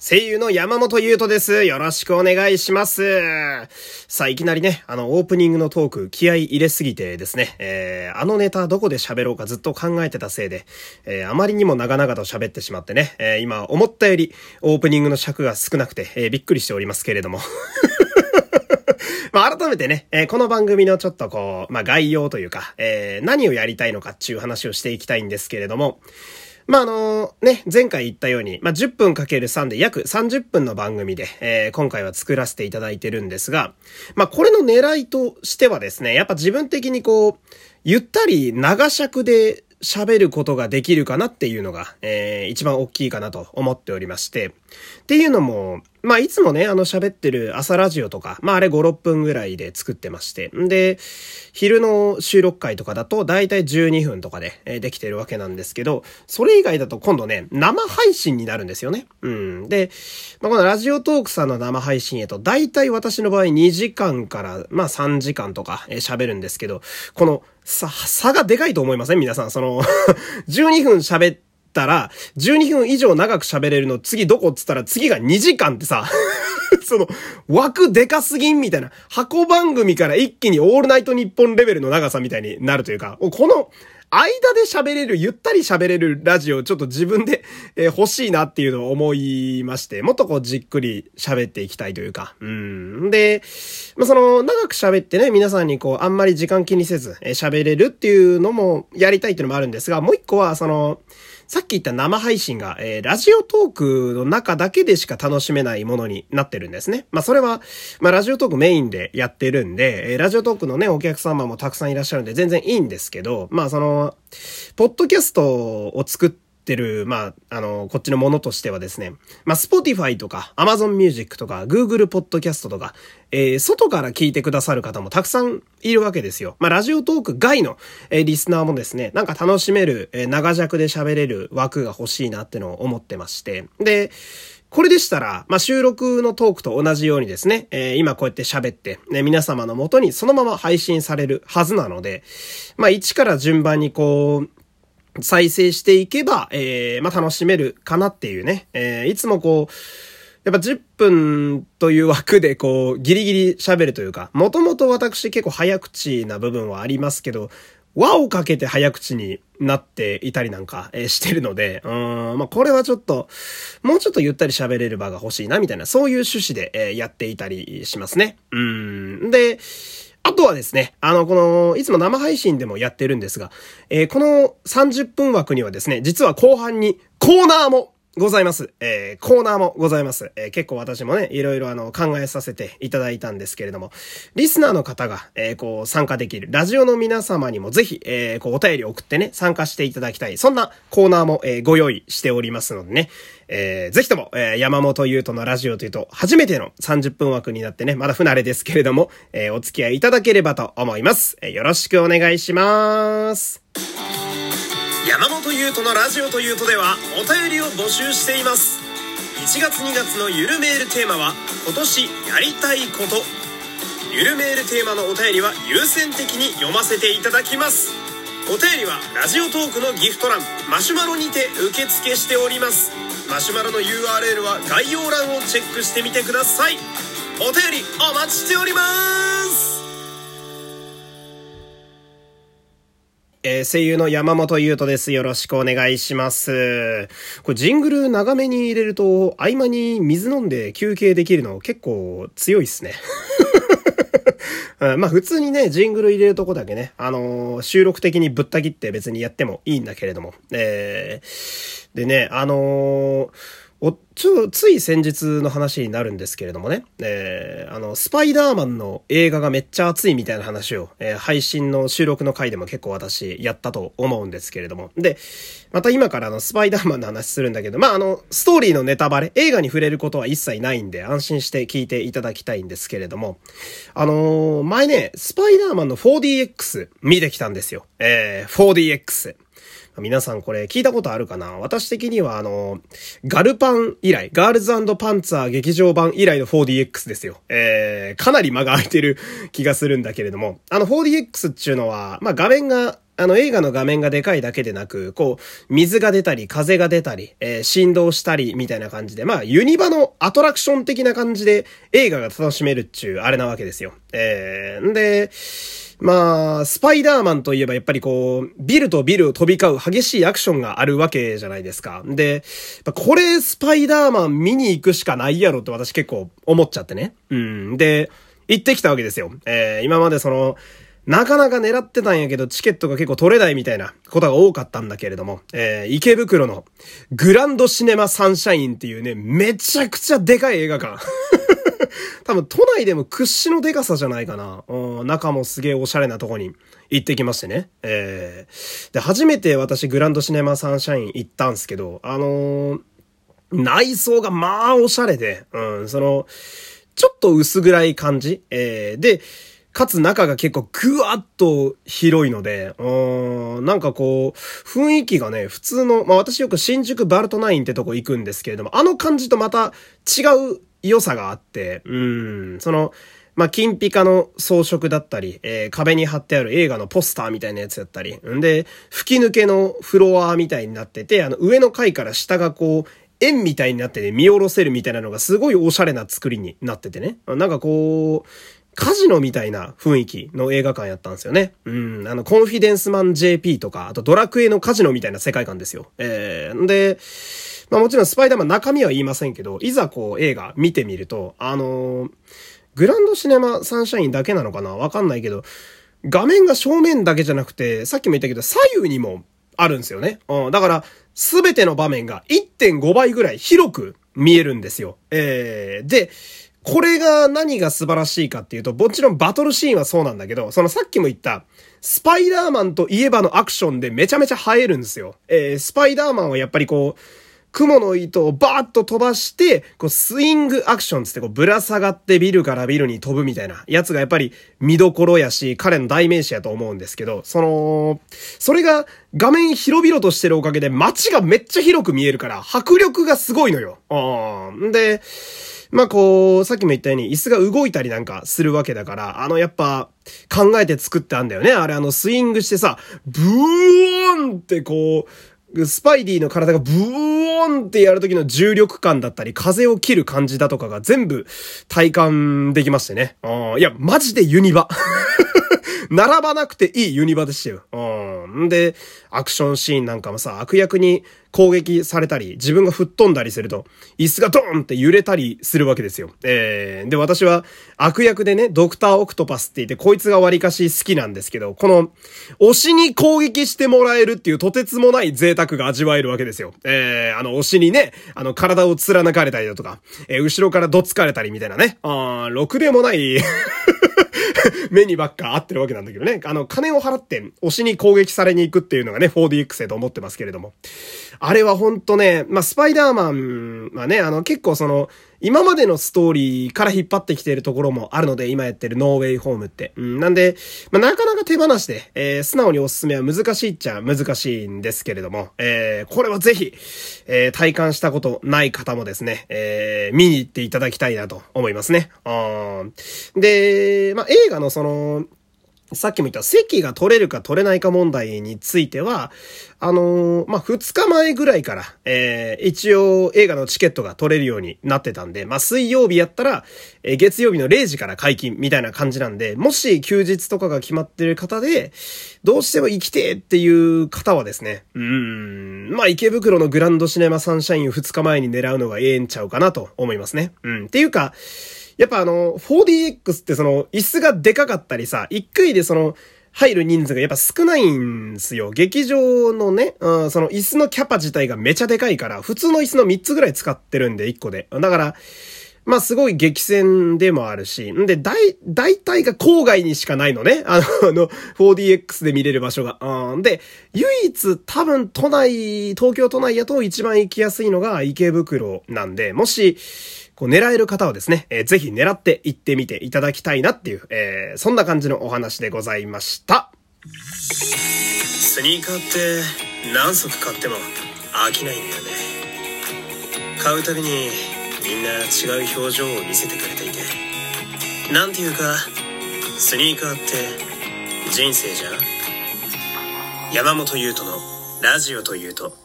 声優の山本優斗です。よろしくお願いします。さあ、いきなりね、あの、オープニングのトーク、気合入れすぎてですね、えー、あのネタどこで喋ろうかずっと考えてたせいで、えー、あまりにも長々と喋ってしまってね、えー、今、思ったよりオープニングの尺が少なくて、えー、びっくりしておりますけれども。まあ、改めてね、えー、この番組のちょっとこう、まあ、概要というか、えー、何をやりたいのかっていう話をしていきたいんですけれども、まあ、あの、ね、前回言ったように、まあ、10分かける3で約30分の番組で、えー、今回は作らせていただいてるんですが、まあ、これの狙いとしてはですね、やっぱ自分的にこう、ゆったり長尺で喋ることができるかなっていうのが、えー、一番大きいかなと思っておりまして。っていうのも、まあ、いつもね、あの喋ってる朝ラジオとか、まあ、あれ5、6分ぐらいで作ってまして。んで、昼の収録回とかだと、だいたい12分とかで、えー、できてるわけなんですけど、それ以外だと今度ね、生配信になるんですよね。うん。で、まあ、このラジオトークさんの生配信へと、だいたい私の場合2時間から、まあ、3時間とか、えー、喋るんですけど、この、さ、差がでかいと思いません？皆さん。その 12分喋ったら、12分以上長く喋れるの次どこっつったら次が2時間ってさ。その、枠でかすぎんみたいな、箱番組から一気にオールナイト日本レベルの長さみたいになるというか、この、間で喋れる、ゆったり喋れるラジオちょっと自分で、え欲しいなっていうのを思いまして、もっとこうじっくり喋っていきたいというか、うん。で、まあ、その、長く喋ってね、皆さんにこう、あんまり時間気にせず、え喋れるっていうのもやりたいっていうのもあるんですが、もう一個は、その、さっき言った生配信が、えー、ラジオトークの中だけでしか楽しめないものになってるんですね。まあ、それは、まあ、ラジオトークメインでやってるんで、えー、ラジオトークのね、お客様もたくさんいらっしゃるんで全然いいんですけど、まあ、その、ポッドキャストを作って、ってる、まあ、あの、こっちのものとしてはですね、まあ、Spotify とか Amazon Music とか Google Podcast とか、えー、外から聞いてくださる方もたくさんいるわけですよ。まあ、ラジオトーク外の、えー、リスナーもですね、なんか楽しめる、えー、長尺で喋れる枠が欲しいなってのを思ってまして。で、これでしたら、まあ、収録のトークと同じようにですね、えー、今こうやって喋って、ね、皆様のもとにそのまま配信されるはずなので、まあ、一から順番にこう、再生していけば、えー、まあ、楽しめるかなっていうね。えー、いつもこう、やっぱ10分という枠でこう、ギリギリ喋るというか、もともと私結構早口な部分はありますけど、輪をかけて早口になっていたりなんか、え、してるので、うん、まあ、これはちょっと、もうちょっとゆったり喋れる場が欲しいな、みたいな、そういう趣旨で、え、やっていたりしますね。うん。で、あとはですね、あの、この、いつも生配信でもやってるんですが、えー、この30分枠にはですね、実は後半にコーナーもございます。えー、コーナーもございます。えー、結構私もね、いろいろあの、考えさせていただいたんですけれども、リスナーの方が、えー、こう、参加できる、ラジオの皆様にもぜひ、えー、こう、お便り送ってね、参加していただきたい。そんなコーナーも、えー、ご用意しておりますのでね、えー、ぜひとも、えー、山本優斗のラジオというと、初めての30分枠になってね、まだ不慣れですけれども、えー、お付き合いいただければと思います。えー、よろしくお願いします。山本優斗のラジオというとではお便りを募集しています1月2月のゆるメールテーマは今年やりたいことゆるメールテーマのお便りは優先的に読ませていただきますお便りはラジオトークのギフト欄マシュマロにて受付しておりますマシュマロの URL は概要欄をチェックしてみてくださいお便りお待ちしておりますえー、声優の山本優斗です。よろしくお願いします。これジングル長めに入れると、合間に水飲んで休憩できるの結構強いっすね。まあ普通にね、ジングル入れるとこだけね、あのー、収録的にぶった切って別にやってもいいんだけれども。えー、でね、あのーお、ちょ、つい先日の話になるんですけれどもね、えー、あの、スパイダーマンの映画がめっちゃ熱いみたいな話を、えー、配信の収録の回でも結構私やったと思うんですけれども。で、また今からあの、スパイダーマンの話するんだけど、まあ、あの、ストーリーのネタバレ、映画に触れることは一切ないんで、安心して聞いていただきたいんですけれども、あのー、前ね、スパイダーマンの 4DX 見てきたんですよ。えー、4DX。皆さんこれ聞いたことあるかな？私的にはあの、ガルパン以来、ガールズパンツァー劇場版以来の 4DX ですよ。えー、かなり間が空いてる気がするんだけれども、あの 4DX っていうのは、まあ画面があの映画の画面がでかいだけでなく、こう、水が出たり、風が出たり、えー、振動したり、みたいな感じで、まあ、ユニバのアトラクション的な感じで映画が楽しめるっちゅう、あれなわけですよ。えー、んで、まあ、スパイダーマンといえばやっぱりこう、ビルとビルを飛び交う激しいアクションがあるわけじゃないですか。で、これスパイダーマン見に行くしかないやろって私結構思っちゃってね。うん。で、行ってきたわけですよ。えー、今までその、なかなか狙ってたんやけど、チケットが結構取れないみたいなことが多かったんだけれども、えー、池袋のグランドシネマサンシャインっていうね、めちゃくちゃでかい映画館。多分都内でも屈指のデカさじゃないかな。うん、中もすげえおしゃれなとこに行ってきましてね。えー、で、初めて私グランドシネマサンシャイン行ったんすけど、あのー、内装がまあおしゃれで、うん、その、ちょっと薄暗い感じ。えー、で、かつ中が結構ぐわっと広いので、うん、なんかこう、雰囲気がね、普通の、まあ私よく新宿バルトナインってとこ行くんですけれども、あの感じとまた違う良さがあって、うん、その、まあ、金ピカの装飾だったり、えー、壁に貼ってある映画のポスターみたいなやつだったり、んで、吹き抜けのフロアみたいになってて、あの、上の階から下がこう、円みたいになってね、見下ろせるみたいなのがすごいおしゃれな作りになっててね。なんかこう、カジノみたいな雰囲気の映画館やったんですよね。うん。あの、コンフィデンスマン JP とか、あとドラクエのカジノみたいな世界観ですよ。えー、んで、まあもちろんスパイダーマン中身は言いませんけど、いざこう映画見てみると、あのー、グランドシネマサンシャインだけなのかな？わかんないけど、画面が正面だけじゃなくて、さっきも言ったけど左右にもあるんですよね。うん。だから、すべての場面が1.5倍ぐらい広く見えるんですよ。えー、で、これが何が素晴らしいかっていうと、もちろんバトルシーンはそうなんだけど、そのさっきも言った、スパイダーマンといえばのアクションでめちゃめちゃ映えるんですよ。えー、スパイダーマンはやっぱりこう、雲の糸をバーッと飛ばして、こう、スイングアクションつって、こう、ぶら下がってビルからビルに飛ぶみたいなやつがやっぱり見どころやし、彼の代名詞やと思うんですけど、その、それが画面広々としてるおかげで街がめっちゃ広く見えるから、迫力がすごいのよ。うん。で、まあこう、さっきも言ったように椅子が動いたりなんかするわけだから、あのやっぱ考えて作ってあんだよね。あれあのスイングしてさ、ブーンってこう、スパイディの体がブーンってやる時の重力感だったり、風を切る感じだとかが全部体感できましてね。いや、マジでユニバ。並ばなくていいユニバでしたよ。うん。で、アクションシーンなんかもさ、悪役に攻撃されたり、自分が吹っ飛んだりすると、椅子がドーンって揺れたりするわけですよ。えー、で、私は悪役でね、ドクターオクトパスって言って、こいつが割かし好きなんですけど、この、推しに攻撃してもらえるっていうとてつもない贅沢が味わえるわけですよ。えー、あの、推しにね、あの、体を貫かれたりだとか、えー、後ろからどつかれたりみたいなね。あー、ろくでもない 目にばっか合ってるわけなんだけどね。あの、金を払って推しに攻撃されに行くっていうのがね、4DX へと思ってますけれども。あれはほんとね、まあ、スパイダーマンはね、あの、結構その、今までのストーリーから引っ張ってきているところもあるので、今やってるノーウェイホームって。うん、なんで、まあ、なかなか手放しで、えー、素直におすすめは難しいっちゃ難しいんですけれども、えー、これはぜひ、えー、体感したことない方もですね、えー、見に行っていただきたいなと思いますね。で、まあ、映画のその、さっきも言った席が取れるか取れないか問題については、あのー、まあ、二日前ぐらいから、えー、一応映画のチケットが取れるようになってたんで、まあ、水曜日やったら、えー、月曜日の0時から解禁みたいな感じなんで、もし休日とかが決まってる方で、どうしても行きてっていう方はですね、うん、まあ、池袋のグランドシネマサンシャインを二日前に狙うのがええんちゃうかなと思いますね。うん。っていうか、やっぱあの、4DX ってその、椅子がでかかったりさ、一回でその、入る人数がやっぱ少ないんすよ。劇場のね、うん、その椅子のキャパ自体がめちゃでかいから、普通の椅子の3つぐらい使ってるんで、1個で。だから、まあすごい激戦でもあるし、んで、大、大体が郊外にしかないのね。あの、あの 4DX で見れる場所が。うん。で、唯一多分都内、東京都内やと一番行きやすいのが池袋なんで、もし、こう狙える方はですね、えー、ぜひ狙って行ってみていただきたいなっていう、えー、そんな感じのお話でございました。スニーカーって何足買っても飽きないんだよね。買うたびにみんな違う表情を見せてくれていて。なんていうか、スニーカーって人生じゃん？山本優斗のラジオというと